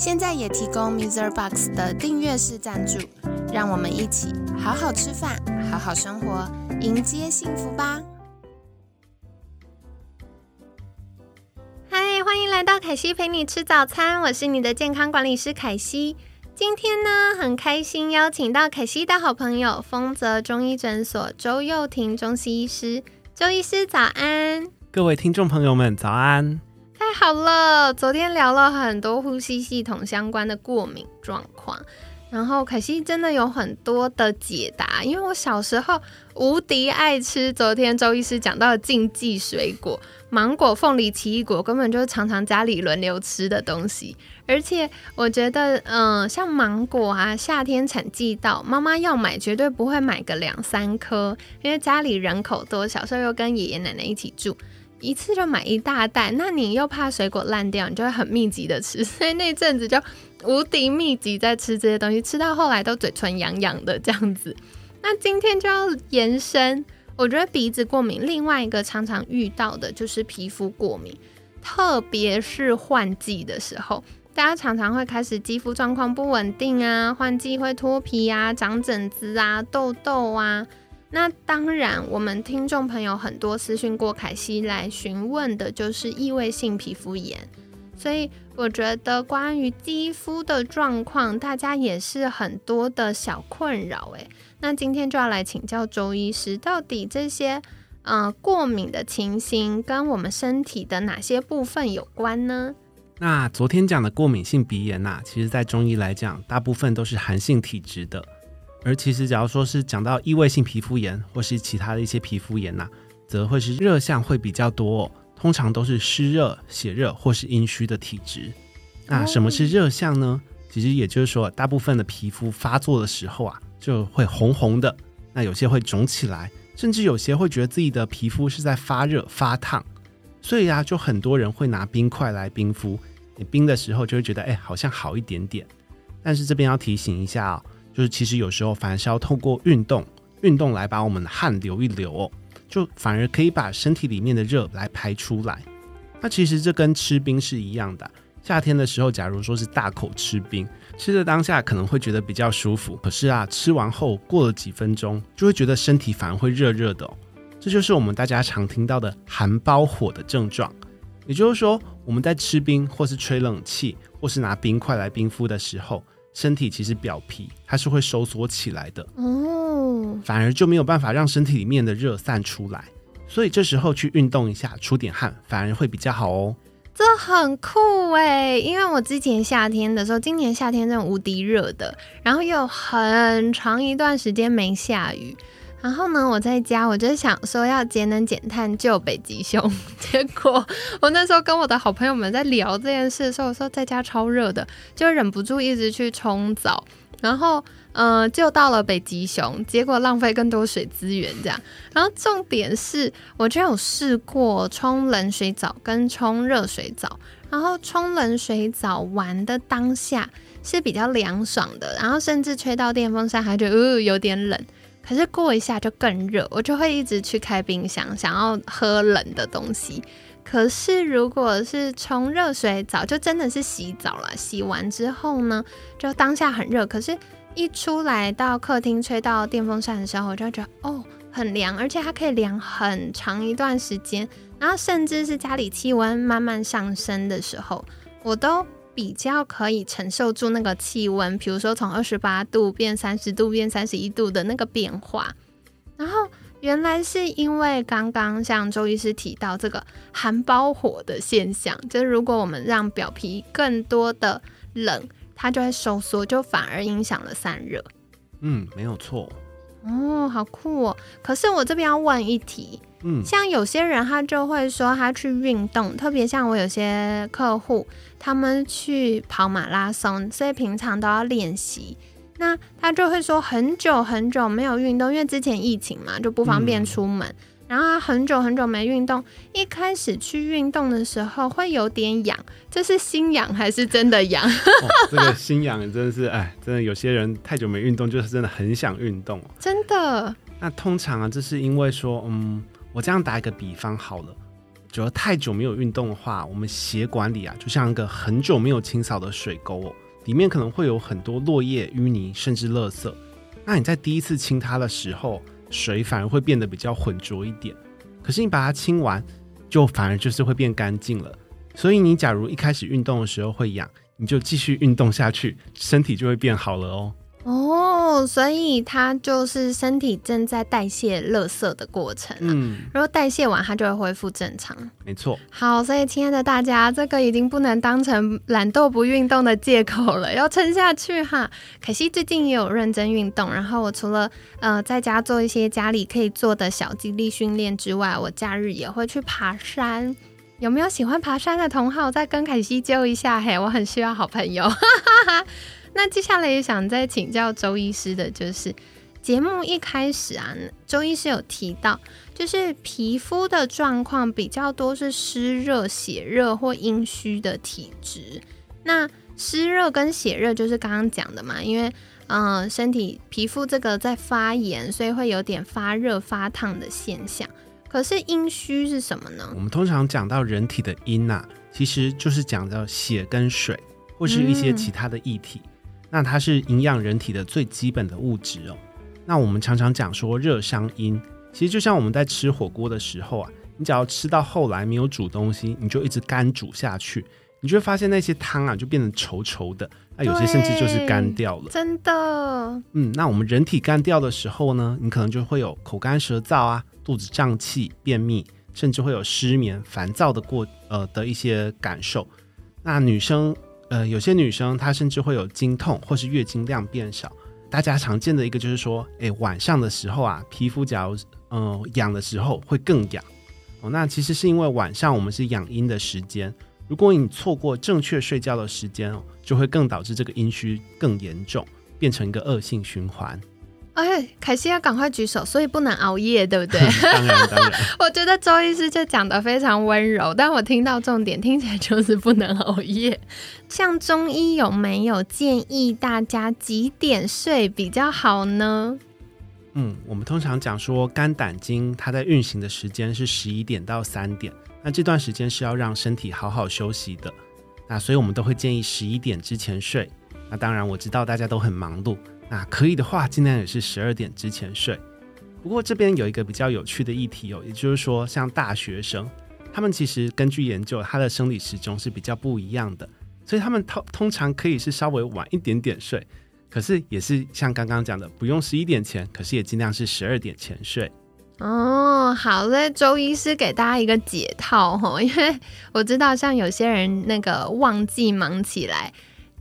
现在也提供 Mr. Box 的订阅式赞助，让我们一起好好吃饭，好好生活，迎接幸福吧！嗨，欢迎来到凯西陪你吃早餐，我是你的健康管理师凯西。今天呢，很开心邀请到凯西的好朋友丰泽中医诊所周佑婷中西医师。周医师早安，各位听众朋友们早安。太好了，昨天聊了很多呼吸系统相关的过敏状况。然后可惜真的有很多的解答，因为我小时候无敌爱吃。昨天周医师讲到的禁忌水果，芒果、凤梨、奇异果，根本就是常常家里轮流吃的东西。而且我觉得，嗯，像芒果啊，夏天产季到，妈妈要买绝对不会买个两三颗，因为家里人口多，小时候又跟爷爷奶奶一起住。一次就买一大袋，那你又怕水果烂掉，你就会很密集的吃，所以那阵子就无敌密集在吃这些东西，吃到后来都嘴唇痒痒的这样子。那今天就要延伸，我觉得鼻子过敏，另外一个常常遇到的就是皮肤过敏，特别是换季的时候，大家常常会开始肌肤状况不稳定啊，换季会脱皮啊，长疹子啊，痘痘啊。那当然，我们听众朋友很多私讯过凯西来询问的就是异位性皮肤炎，所以我觉得关于肌肤的状况，大家也是很多的小困扰。诶，那今天就要来请教周医师，到底这些呃过敏的情形跟我们身体的哪些部分有关呢？那昨天讲的过敏性鼻炎呐，其实在中医来讲，大部分都是寒性体质的。而其实，假如说是讲到异位性皮肤炎或是其他的一些皮肤炎呐，则会是热象会比较多，通常都是湿热、血热或是阴虚的体质。那什么是热象呢？其实也就是说，大部分的皮肤发作的时候啊，就会红红的，那有些会肿起来，甚至有些会觉得自己的皮肤是在发热、发烫。所以啊，就很多人会拿冰块来冰敷，你冰的时候就会觉得，哎，好像好一点点。但是这边要提醒一下啊。就是其实有时候反而是要透过运动，运动来把我们的汗流一流哦，就反而可以把身体里面的热来排出来。那其实这跟吃冰是一样的。夏天的时候，假如说是大口吃冰，吃的当下可能会觉得比较舒服，可是啊，吃完后过了几分钟，就会觉得身体反而会热热的哦。这就是我们大家常听到的寒包火的症状。也就是说，我们在吃冰或是吹冷气或是拿冰块来冰敷的时候。身体其实表皮它是会收缩起来的哦，反而就没有办法让身体里面的热散出来，所以这时候去运动一下，出点汗，反而会比较好哦。这很酷哎，因为我之前夏天的时候，今年夏天真的无敌热的，然后又很长一段时间没下雨。然后呢，我在家我就想说要节能减碳救北极熊，结果我那时候跟我的好朋友们在聊这件事的时候，我说在家超热的，就忍不住一直去冲澡，然后嗯，救到了北极熊，结果浪费更多水资源这样。然后重点是，我就有试过冲冷水澡跟冲热水澡，然后冲冷水澡玩的当下是比较凉爽的，然后甚至吹到电风扇还觉得呃有点冷。可是过一下就更热，我就会一直去开冰箱，想要喝冷的东西。可是如果是冲热水澡，就真的是洗澡了。洗完之后呢，就当下很热，可是一出来到客厅吹到电风扇的时候，我就觉得哦很凉，而且它可以凉很长一段时间。然后甚至是家里气温慢慢上升的时候，我都。比较可以承受住那个气温，比如说从二十八度变三十度变三十一度的那个变化。然后原来是因为刚刚像周医师提到这个含包火的现象，就是如果我们让表皮更多的冷，它就会收缩，就反而影响了散热。嗯，没有错。哦，好酷哦！可是我这边要问一题，嗯，像有些人他就会说他去运动，特别像我有些客户，他们去跑马拉松，所以平常都要练习。那他就会说很久很久没有运动，因为之前疫情嘛，就不方便出门。然后他很久很久没运动，一开始去运动的时候会有点痒，这是心痒还是真的痒？这个心痒真的是，哎，真的有些人太久没运动，就是真的很想运动。真的。那通常啊，这是因为说，嗯，我这样打一个比方好了，只要太久没有运动的话，我们血管里啊，就像一个很久没有清扫的水沟哦，里面可能会有很多落叶、淤泥，甚至垃圾。那你在第一次清它的时候，水反而会变得比较浑浊一点，可是你把它清完，就反而就是会变干净了。所以你假如一开始运动的时候会痒，你就继续运动下去，身体就会变好了哦。哦，所以它就是身体正在代谢垃圾的过程，嗯，然后代谢完它就会恢复正常，没错。好，所以亲爱的大家，这个已经不能当成懒惰不运动的借口了，要撑下去哈。可惜最近也有认真运动，然后我除了呃在家做一些家里可以做的小肌力训练之外，我假日也会去爬山。有没有喜欢爬山的同好？再跟凯西揪一下嘿，我很需要好朋友。那接下来也想再请教周医师的，就是节目一开始啊，周医师有提到，就是皮肤的状况比较多是湿热、血热或阴虚的体质。那湿热跟血热就是刚刚讲的嘛，因为嗯，身体皮肤这个在发炎，所以会有点发热、发烫的现象。可是阴虚是什么呢？我们通常讲到人体的阴呐，其实就是讲到血跟水，或是一些其他的液体。那它是营养人体的最基本的物质哦。那我们常常讲说热伤阴，其实就像我们在吃火锅的时候啊，你只要吃到后来没有煮东西，你就一直干煮下去，你就会发现那些汤啊就变得稠稠的，那有些甚至就是干掉了。真的。嗯，那我们人体干掉的时候呢，你可能就会有口干舌燥啊，肚子胀气、便秘，甚至会有失眠、烦躁的过呃的一些感受。那女生。呃，有些女生她甚至会有经痛，或是月经量变少。大家常见的一个就是说，哎，晚上的时候啊，皮肤假如嗯痒的时候会更痒哦。那其实是因为晚上我们是养阴的时间，如果你错过正确睡觉的时间哦，就会更导致这个阴虚更严重，变成一个恶性循环。哎，凯西要赶快举手，所以不能熬夜，对不对？当然，当然。我觉得周医师就讲的非常温柔，但我听到重点，听起来就是不能熬夜。像中医有没有建议大家几点睡比较好呢？嗯，我们通常讲说肝胆经它在运行的时间是十一点到三点，那这段时间是要让身体好好休息的。那所以我们都会建议十一点之前睡。那当然，我知道大家都很忙碌。那可以的话，尽量也是十二点之前睡。不过这边有一个比较有趣的议题哦，也就是说，像大学生，他们其实根据研究，他的生理时钟是比较不一样的，所以他们通通常可以是稍微晚一点点睡，可是也是像刚刚讲的，不用十一点前，可是也尽量是十二点前睡。哦，好嘞，周医师给大家一个解套哈，因为我知道像有些人那个旺季忙起来。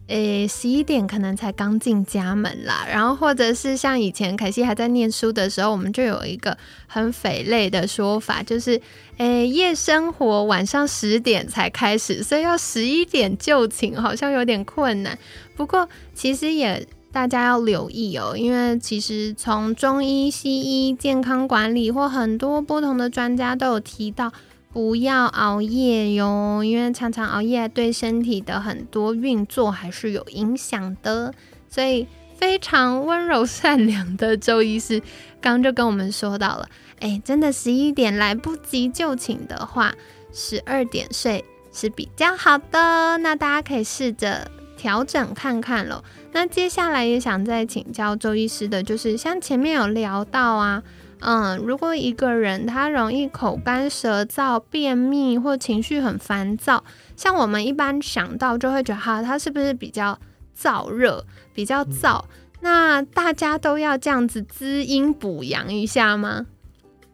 诶，十一点可能才刚进家门啦，然后或者是像以前凯西还在念书的时候，我们就有一个很匪类的说法，就是诶，夜生活晚上十点才开始，所以要十一点就寝，好像有点困难。不过其实也大家要留意哦，因为其实从中医、西医、健康管理或很多不同的专家都有提到。不要熬夜哟，因为常常熬夜对身体的很多运作还是有影响的。所以非常温柔善良的周医师刚就跟我们说到了，哎，真的十一点来不及就寝的话，十二点睡是比较好的。那大家可以试着调整看看喽。那接下来也想再请教周医师的，就是像前面有聊到啊。嗯，如果一个人他容易口干舌燥、便秘或情绪很烦躁，像我们一般想到就会觉得哈，他是不是比较燥热、比较燥？那大家都要这样子滋阴补阳一下吗？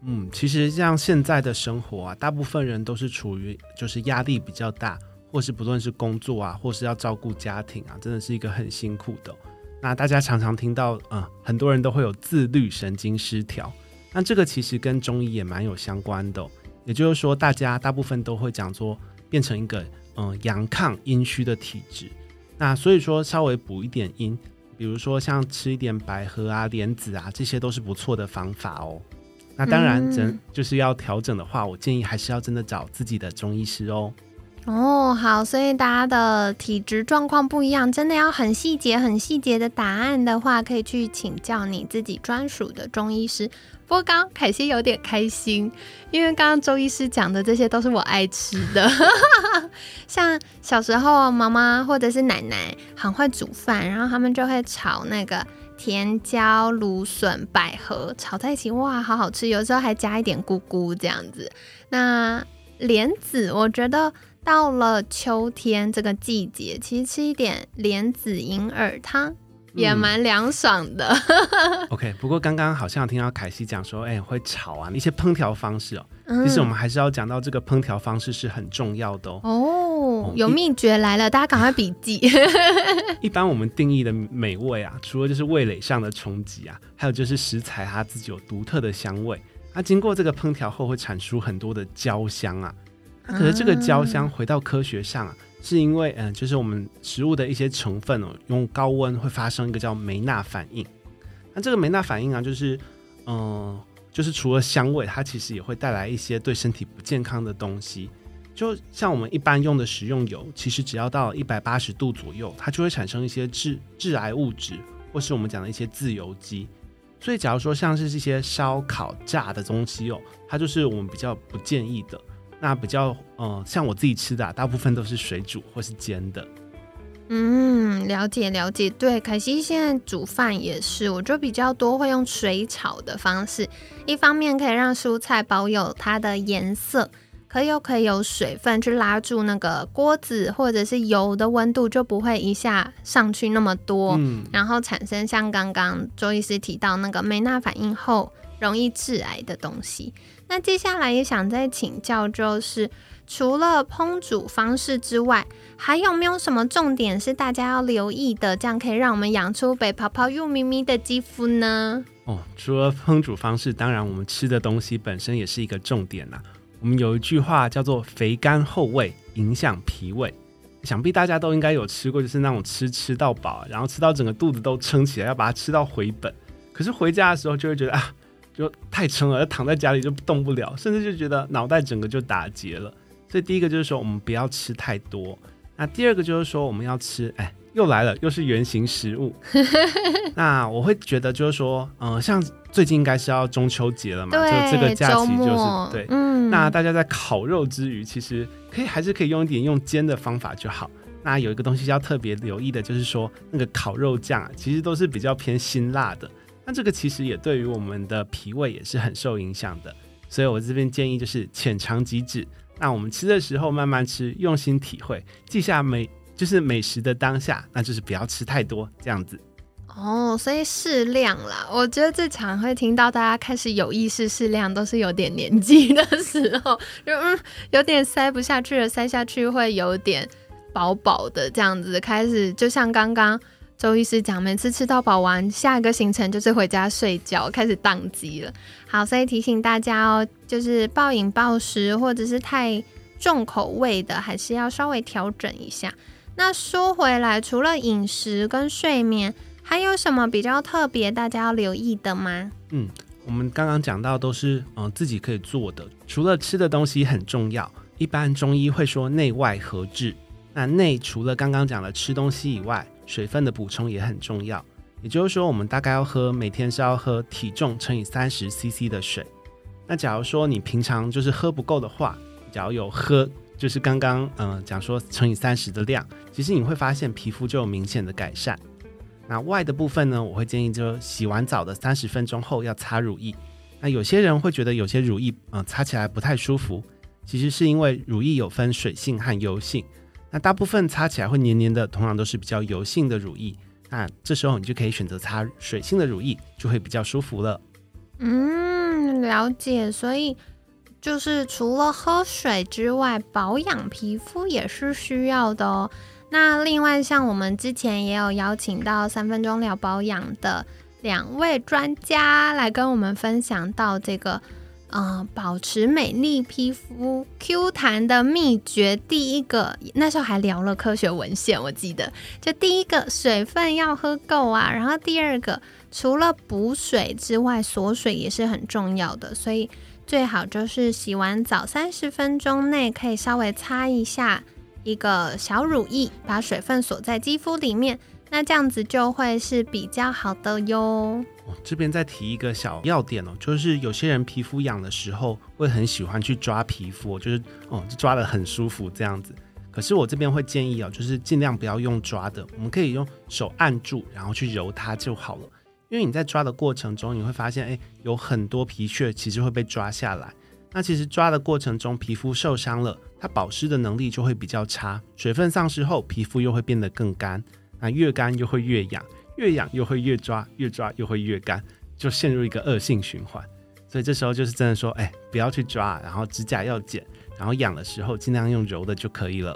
嗯，其实像现在的生活啊，大部分人都是处于就是压力比较大，或是不论是工作啊，或是要照顾家庭啊，真的是一个很辛苦的。那大家常常听到，嗯，很多人都会有自律神经失调。那这个其实跟中医也蛮有相关的，也就是说，大家大部分都会讲说变成一个嗯阳亢阴虚的体质。那所以说，稍微补一点阴，比如说像吃一点百合啊、莲子啊，这些都是不错的方法哦。那当然，真就是要调整的话，我建议还是要真的找自己的中医师哦。哦，好，所以大家的体质状况不一样，真的要很细节、很细节的答案的话，可以去请教你自己专属的中医师。不过刚凯西有点开心，因为刚刚周医师讲的这些都是我爱吃的，像小时候妈妈或者是奶奶很会煮饭，然后他们就会炒那个甜椒、芦笋、百合炒在一起，哇，好好吃，有时候还加一点菇菇这样子。那莲子，我觉得。到了秋天这个季节，其实吃一点莲子银耳汤也蛮凉爽的。OK，不过刚刚好像听到凯西讲说，哎，会炒啊，一些烹调方式哦。其实我们还是要讲到这个烹调方式是很重要的哦。哦，有秘诀来了，大家赶快笔记。一般我们定义的美味啊，除了就是味蕾上的冲击啊，还有就是食材它自己有独特的香味，它经过这个烹调后会产出很多的焦香啊。可是这个焦香回到科学上啊，是因为嗯，就是我们食物的一些成分哦，用高温会发生一个叫梅纳反应。那这个梅纳反应啊，就是嗯，就是除了香味，它其实也会带来一些对身体不健康的东西。就像我们一般用的食用油，其实只要到一百八十度左右，它就会产生一些致致癌物质，或是我们讲的一些自由基。所以，假如说像是这些烧烤炸的东西哦，它就是我们比较不建议的。那比较，嗯，像我自己吃的，大部分都是水煮或是煎的。嗯，了解了解。对，凯西现在煮饭也是，我就比较多会用水炒的方式。一方面可以让蔬菜保有它的颜色，可又可以有水分去拉住那个锅子或者是油的温度，就不会一下上去那么多，然后产生像刚刚周医师提到那个梅纳反应后容易致癌的东西。那接下来也想再请教，就是除了烹煮方式之外，还有没有什么重点是大家要留意的？这样可以让我们养出白泡泡又咪咪的肌肤呢？哦，除了烹煮方式，当然我们吃的东西本身也是一个重点呐。我们有一句话叫做“肥甘厚味影响脾胃”，想必大家都应该有吃过，就是那种吃吃到饱，然后吃到整个肚子都撑起来，要把它吃到回本。可是回家的时候就会觉得啊。就太撑了，躺在家里就动不了，甚至就觉得脑袋整个就打结了。所以第一个就是说，我们不要吃太多。那第二个就是说，我们要吃，哎，又来了，又是圆形食物。那我会觉得就是说，嗯，像最近应该是要中秋节了嘛，就这个假期就是对，嗯。那大家在烤肉之余，其实可以还是可以用一点用煎的方法就好。那有一个东西要特别留意的，就是说那个烤肉酱啊，其实都是比较偏辛辣的。那这个其实也对于我们的脾胃也是很受影响的，所以我这边建议就是浅尝即止。那我们吃的时候慢慢吃，用心体会，记下美就是美食的当下，那就是不要吃太多这样子。哦，所以适量啦。我觉得最常会听到大家开始有意识适量，都是有点年纪的时候，就嗯有点塞不下去了，塞下去会有点饱饱的这样子，开始就像刚刚。周医师讲，每次吃到饱完，下一个行程就是回家睡觉，开始宕机了。好，所以提醒大家哦，就是暴饮暴食或者是太重口味的，还是要稍微调整一下。那说回来，除了饮食跟睡眠，还有什么比较特别大家要留意的吗？嗯，我们刚刚讲到都是嗯自己可以做的，除了吃的东西很重要，一般中医会说内外合治。那内除了刚刚讲的吃东西以外，水分的补充也很重要，也就是说，我们大概要喝每天是要喝体重乘以三十 CC 的水。那假如说你平常就是喝不够的话，假如有喝，就是刚刚嗯讲说乘以三十的量，其实你会发现皮肤就有明显的改善。那外的部分呢，我会建议就洗完澡的三十分钟后要擦乳液。那有些人会觉得有些乳液嗯擦起来不太舒服，其实是因为乳液有分水性和油性。那大部分擦起来会黏黏的，通常都是比较油性的乳液。那这时候你就可以选择擦水性的乳液，就会比较舒服了。嗯，了解。所以就是除了喝水之外，保养皮肤也是需要的哦。那另外，像我们之前也有邀请到三分钟聊保养的两位专家来跟我们分享到这个呃，保持美丽皮肤 Q 弹的秘诀，第一个那时候还聊了科学文献，我记得。就第一个水分要喝够啊，然后第二个除了补水之外，锁水也是很重要的，所以最好就是洗完澡三十分钟内可以稍微擦一下一个小乳液，把水分锁在肌肤里面，那这样子就会是比较好的哟。这边再提一个小要点哦，就是有些人皮肤痒的时候会很喜欢去抓皮肤，就是哦，就抓的很舒服这样子。可是我这边会建议哦，就是尽量不要用抓的，我们可以用手按住，然后去揉它就好了。因为你在抓的过程中，你会发现，哎，有很多皮屑其实会被抓下来。那其实抓的过程中，皮肤受伤了，它保湿的能力就会比较差，水分丧失后，皮肤又会变得更干，那越干又会越痒。越痒又会越抓，越抓又会越干，就陷入一个恶性循环。所以这时候就是真的说，哎，不要去抓，然后指甲要剪，然后痒的时候尽量用柔的就可以了。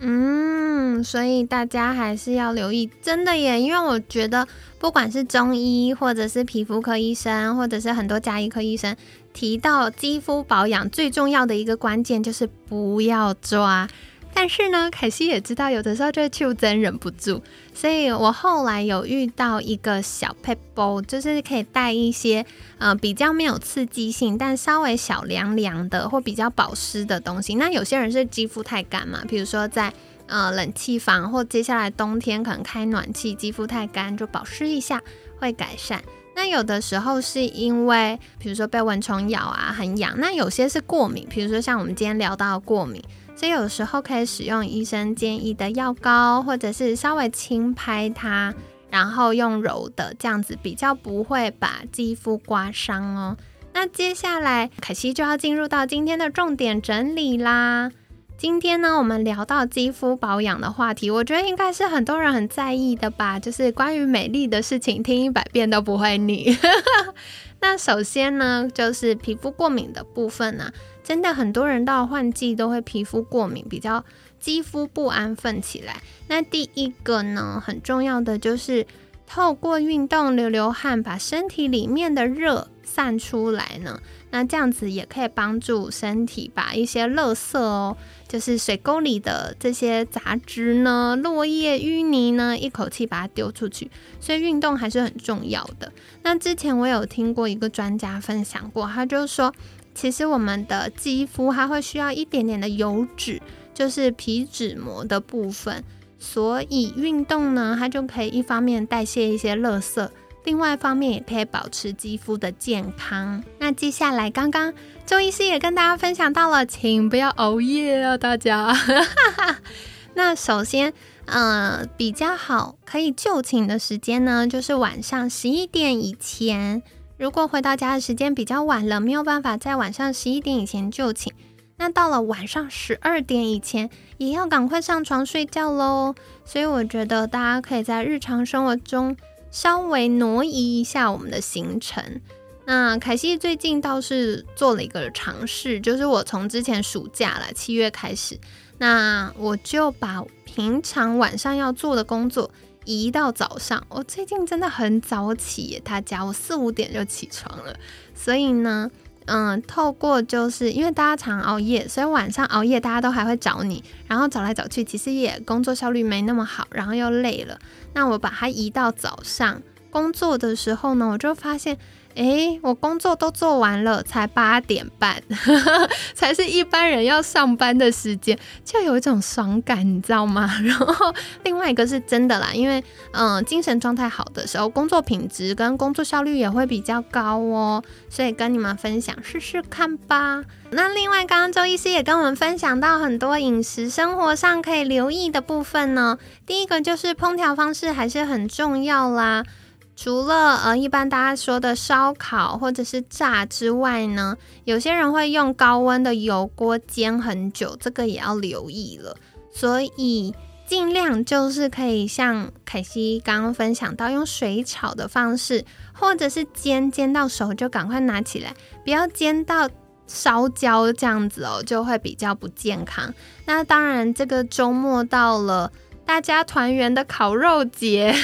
嗯，所以大家还是要留意，真的耶，因为我觉得不管是中医，或者是皮肤科医生，或者是很多家医科医生提到肌肤保养最重要的一个关键就是不要抓。但是呢，凯西也知道，有的时候就会真忍不住，所以我后来有遇到一个小 p e b l e 就是可以带一些呃比较没有刺激性，但稍微小凉凉的或比较保湿的东西。那有些人是肌肤太干嘛，比如说在呃冷气房或接下来冬天可能开暖气，肌肤太干就保湿一下会改善。那有的时候是因为比如说被蚊虫咬啊很痒，那有些是过敏，比如说像我们今天聊到过敏。所以有时候可以使用医生建议的药膏，或者是稍微轻拍它，然后用柔的，这样子比较不会把肌肤刮伤哦。那接下来凯西就要进入到今天的重点整理啦。今天呢，我们聊到肌肤保养的话题，我觉得应该是很多人很在意的吧，就是关于美丽的事情，听一百遍都不会腻。那首先呢，就是皮肤过敏的部分呢。真的很多人到换季都会皮肤过敏，比较肌肤不安分起来。那第一个呢，很重要的就是透过运动流流汗，把身体里面的热散出来呢。那这样子也可以帮助身体把一些垃圾哦，就是水沟里的这些杂质呢、落叶、淤泥呢，一口气把它丢出去。所以运动还是很重要的。那之前我有听过一个专家分享过，他就说。其实我们的肌肤它会需要一点点的油脂，就是皮脂膜的部分，所以运动呢，它就可以一方面代谢一些垃圾，另外一方面也可以保持肌肤的健康。那接下来，刚刚周医师也跟大家分享到了，请不要熬夜啊，大家。那首先，呃，比较好可以就寝的时间呢，就是晚上十一点以前。如果回到家的时间比较晚了，没有办法在晚上十一点以前就寝，那到了晚上十二点以前也要赶快上床睡觉喽。所以我觉得大家可以在日常生活中稍微挪移一下我们的行程。那凯西最近倒是做了一个尝试，就是我从之前暑假了七月开始，那我就把平常晚上要做的工作。移到早上，我最近真的很早起，他家，我四五点就起床了。所以呢，嗯，透过就是因为大家常熬夜，所以晚上熬夜大家都还会找你，然后找来找去，其实也工作效率没那么好，然后又累了。那我把它移到早上工作的时候呢，我就发现。哎，我工作都做完了，才八点半，才是一般人要上班的时间，就有一种爽感，你知道吗？然后另外一个是真的啦，因为嗯，精神状态好的时候，工作品质跟工作效率也会比较高哦，所以跟你们分享试试看吧。那另外，刚刚周医师也跟我们分享到很多饮食生活上可以留意的部分呢。第一个就是烹调方式还是很重要啦。除了呃，一般大家说的烧烤或者是炸之外呢，有些人会用高温的油锅煎很久，这个也要留意了。所以尽量就是可以像凯西刚刚分享到，用水炒的方式，或者是煎煎到熟就赶快拿起来，不要煎到烧焦这样子哦，就会比较不健康。那当然，这个周末到了。大家团圆的烤肉节，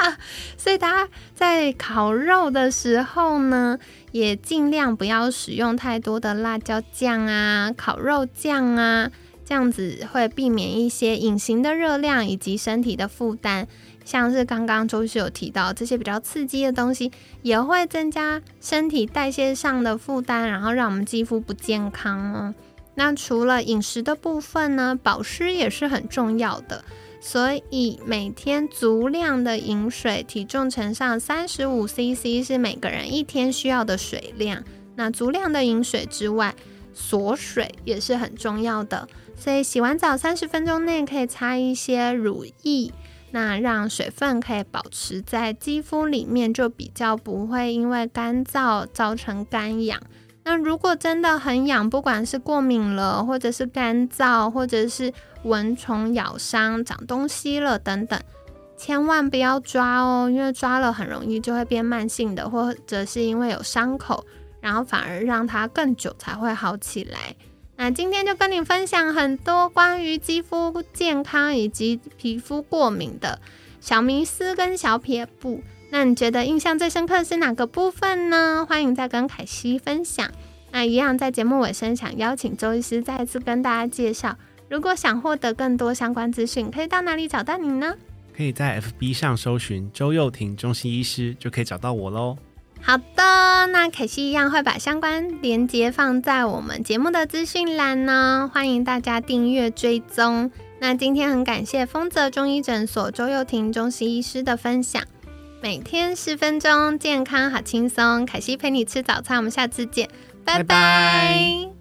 所以大家在烤肉的时候呢，也尽量不要使用太多的辣椒酱啊、烤肉酱啊，这样子会避免一些隐形的热量以及身体的负担。像是刚刚周师有提到，这些比较刺激的东西也会增加身体代谢上的负担，然后让我们肌肤不健康哦。那除了饮食的部分呢，保湿也是很重要的。所以每天足量的饮水，体重乘上三十五 CC 是每个人一天需要的水量。那足量的饮水之外，锁水也是很重要的。所以洗完澡三十分钟内可以擦一些乳液，那让水分可以保持在肌肤里面，就比较不会因为干燥造成干痒。那如果真的很痒，不管是过敏了，或者是干燥，或者是蚊虫咬伤、长东西了等等，千万不要抓哦，因为抓了很容易就会变慢性的，或者是因为有伤口，然后反而让它更久才会好起来。那今天就跟你分享很多关于肌肤健康以及皮肤过敏的小迷思跟小撇步。那你觉得印象最深刻是哪个部分呢？欢迎再跟凯西分享。那一样在节目尾声，想邀请周医师再次跟大家介绍，如果想获得更多相关资讯，可以到哪里找到你呢？可以在 FB 上搜寻周幼婷中心医师，就可以找到我喽。好的，那凯西一样会把相关链接放在我们节目的资讯栏呢，欢迎大家订阅追踪。那今天很感谢丰泽中医诊所周幼婷中心医师的分享。每天十分钟，健康好轻松。凯西陪你吃早餐，我们下次见，拜拜。